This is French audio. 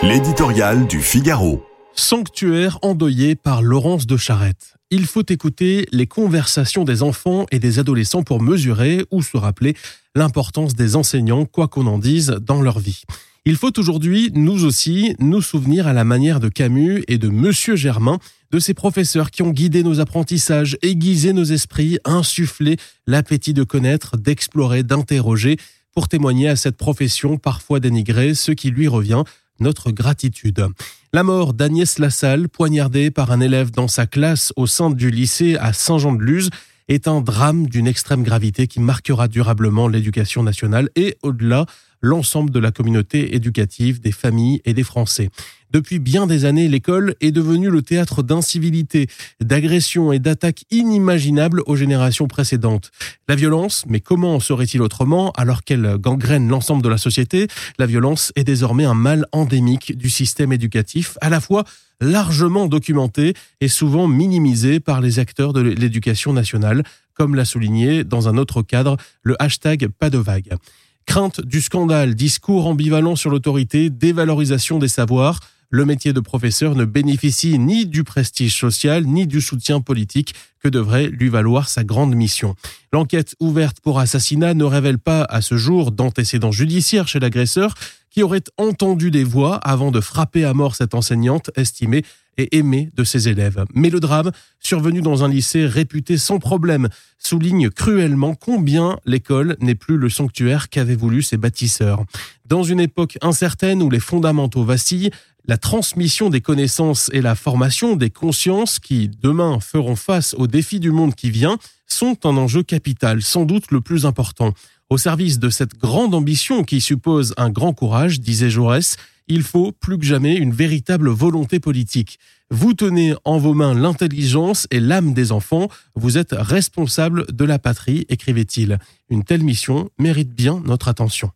L'éditorial du Figaro. Sanctuaire endeuillé par Laurence de Charette. Il faut écouter les conversations des enfants et des adolescents pour mesurer ou se rappeler l'importance des enseignants, quoi qu'on en dise, dans leur vie. Il faut aujourd'hui, nous aussi, nous souvenir à la manière de Camus et de Monsieur Germain, de ces professeurs qui ont guidé nos apprentissages, aiguisé nos esprits, insufflé l'appétit de connaître, d'explorer, d'interroger, pour témoigner à cette profession parfois dénigrée, ce qui lui revient notre gratitude. La mort d'Agnès Lassalle, poignardée par un élève dans sa classe au sein du lycée à Saint-Jean-de-Luz, est un drame d'une extrême gravité qui marquera durablement l'éducation nationale et, au-delà, l'ensemble de la communauté éducative, des familles et des Français. Depuis bien des années, l'école est devenue le théâtre d'incivilité, d'agressions et d'attaques inimaginables aux générations précédentes. La violence, mais comment serait-il autrement alors qu'elle gangrène l'ensemble de la société? La violence est désormais un mal endémique du système éducatif, à la fois largement documenté et souvent minimisé par les acteurs de l'éducation nationale, comme l'a souligné dans un autre cadre le hashtag pas de vague. Crainte du scandale, discours ambivalent sur l'autorité, dévalorisation des savoirs, le métier de professeur ne bénéficie ni du prestige social ni du soutien politique. Que devrait lui valoir sa grande mission? L'enquête ouverte pour assassinat ne révèle pas à ce jour d'antécédents judiciaires chez l'agresseur qui aurait entendu des voix avant de frapper à mort cette enseignante estimée et aimée de ses élèves. Mais le drame, survenu dans un lycée réputé sans problème, souligne cruellement combien l'école n'est plus le sanctuaire qu'avaient voulu ses bâtisseurs. Dans une époque incertaine où les fondamentaux vacillent, la transmission des connaissances et la formation des consciences qui, demain, feront face aux défis du monde qui vient, sont un enjeu capital, sans doute le plus important. Au service de cette grande ambition qui suppose un grand courage, disait Jaurès, il faut plus que jamais une véritable volonté politique. Vous tenez en vos mains l'intelligence et l'âme des enfants, vous êtes responsable de la patrie, écrivait-il. Une telle mission mérite bien notre attention.